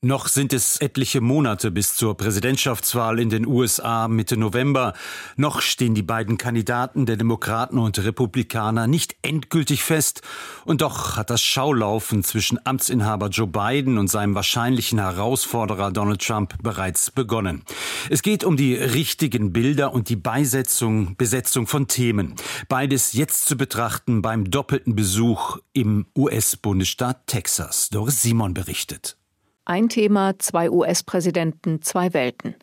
Noch sind es etliche Monate bis zur Präsidentschaftswahl in den USA Mitte November. Noch stehen die beiden Kandidaten der Demokraten und Republikaner nicht endgültig fest. Und doch hat das Schaulaufen zwischen Amtsinhaber Joe Biden und seinem wahrscheinlichen Herausforderer Donald Trump bereits begonnen. Es geht um die richtigen Bilder und die Beisetzung, Besetzung von Themen. Beides jetzt zu betrachten beim doppelten Besuch im US-Bundesstaat Texas. Doris Simon berichtet. Ein Thema, zwei US-Präsidenten, zwei Welten.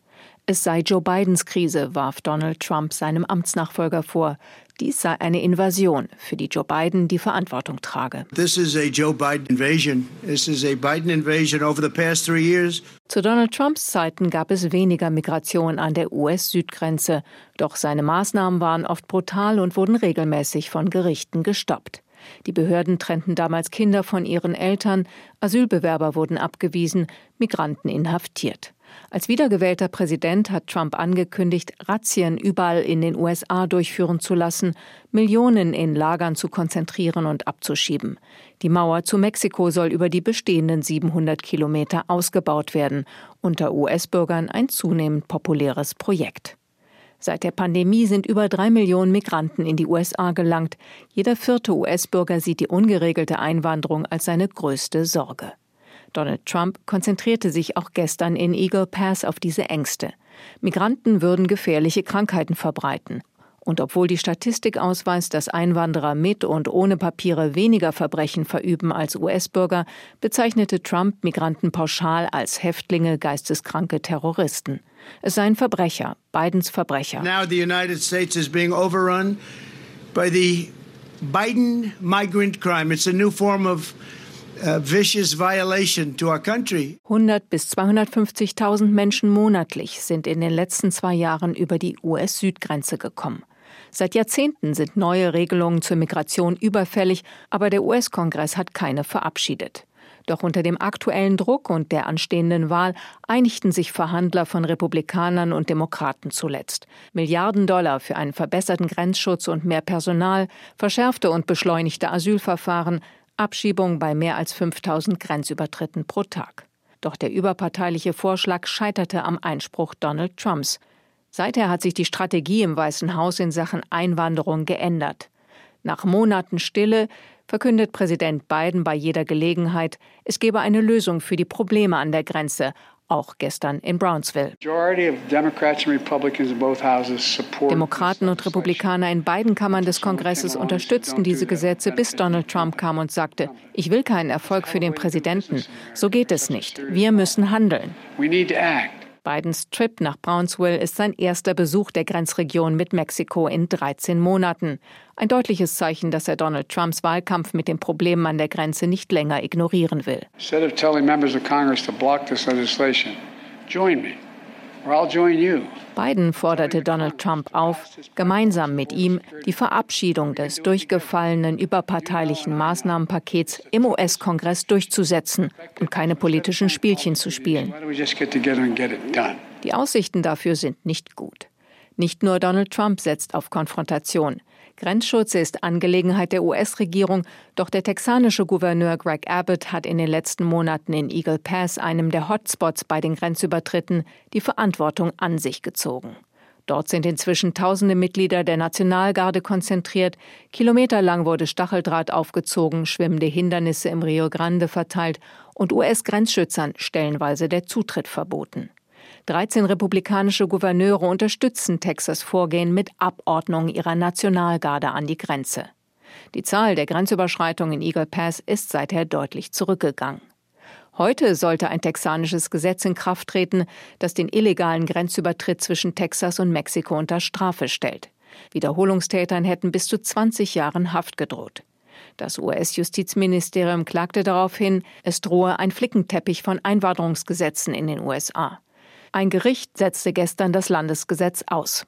Es sei Joe Bidens Krise, warf Donald Trump seinem Amtsnachfolger vor. Dies sei eine Invasion, für die Joe Biden die Verantwortung trage. This is a Joe Biden invasion. This is a Biden invasion over the past three years. Zu Donald Trumps Zeiten gab es weniger Migration an der US-Südgrenze. Doch seine Maßnahmen waren oft brutal und wurden regelmäßig von Gerichten gestoppt. Die Behörden trennten damals Kinder von ihren Eltern, Asylbewerber wurden abgewiesen, Migranten inhaftiert. Als wiedergewählter Präsident hat Trump angekündigt, Razzien überall in den USA durchführen zu lassen, Millionen in Lagern zu konzentrieren und abzuschieben. Die Mauer zu Mexiko soll über die bestehenden 700 Kilometer ausgebaut werden, unter US-Bürgern ein zunehmend populäres Projekt. Seit der Pandemie sind über drei Millionen Migranten in die USA gelangt. Jeder vierte US-Bürger sieht die ungeregelte Einwanderung als seine größte Sorge. Donald Trump konzentrierte sich auch gestern in Eagle Pass auf diese Ängste. Migranten würden gefährliche Krankheiten verbreiten. Und obwohl die Statistik ausweist, dass Einwanderer mit und ohne Papiere weniger Verbrechen verüben als US-Bürger, bezeichnete Trump Migranten pauschal als Häftlinge, geisteskranke Terroristen. Es seien Verbrecher, Bidens Verbrecher. Now the United States is being overrun by the Biden migrant crime. It's a new form of uh, vicious violation to our country. 100 bis 250.000 Menschen monatlich sind in den letzten zwei Jahren über die US-Südgrenze gekommen. Seit Jahrzehnten sind neue Regelungen zur Migration überfällig, aber der US-Kongress hat keine verabschiedet. Doch unter dem aktuellen Druck und der anstehenden Wahl einigten sich Verhandler von Republikanern und Demokraten zuletzt. Milliarden Dollar für einen verbesserten Grenzschutz und mehr Personal, verschärfte und beschleunigte Asylverfahren, Abschiebung bei mehr als 5000 Grenzübertritten pro Tag. Doch der überparteiliche Vorschlag scheiterte am Einspruch Donald Trumps. Seither hat sich die Strategie im Weißen Haus in Sachen Einwanderung geändert. Nach Monaten Stille verkündet Präsident Biden bei jeder Gelegenheit, es gebe eine Lösung für die Probleme an der Grenze, auch gestern in Brownsville. Demokraten und Republikaner in beiden Kammern des Kongresses unterstützten diese Gesetze, bis Donald Trump kam und sagte, ich will keinen Erfolg für den Präsidenten. So geht es nicht. Wir müssen handeln. Bidens Trip nach Brownsville ist sein erster Besuch der Grenzregion mit Mexiko in 13 Monaten. Ein deutliches Zeichen, dass er Donald Trumps Wahlkampf mit den Problemen an der Grenze nicht länger ignorieren will. Instead of telling members of Congress to block this legislation, join me. Biden forderte Donald Trump auf, gemeinsam mit ihm die Verabschiedung des durchgefallenen überparteilichen Maßnahmenpakets im US-Kongress durchzusetzen und keine politischen Spielchen zu spielen. Die Aussichten dafür sind nicht gut. Nicht nur Donald Trump setzt auf Konfrontation. Grenzschutz ist Angelegenheit der US-Regierung, doch der texanische Gouverneur Greg Abbott hat in den letzten Monaten in Eagle Pass, einem der Hotspots bei den Grenzübertritten, die Verantwortung an sich gezogen. Dort sind inzwischen tausende Mitglieder der Nationalgarde konzentriert. Kilometerlang wurde Stacheldraht aufgezogen, schwimmende Hindernisse im Rio Grande verteilt und US-Grenzschützern stellenweise der Zutritt verboten. 13 republikanische Gouverneure unterstützen Texas Vorgehen mit Abordnung ihrer Nationalgarde an die Grenze. Die Zahl der Grenzüberschreitungen in Eagle Pass ist seither deutlich zurückgegangen. Heute sollte ein texanisches Gesetz in Kraft treten, das den illegalen Grenzübertritt zwischen Texas und Mexiko unter Strafe stellt. Wiederholungstätern hätten bis zu 20 Jahren Haft gedroht. Das US-Justizministerium klagte darauf hin, es drohe ein Flickenteppich von Einwanderungsgesetzen in den USA. Ein Gericht setzte gestern das Landesgesetz aus.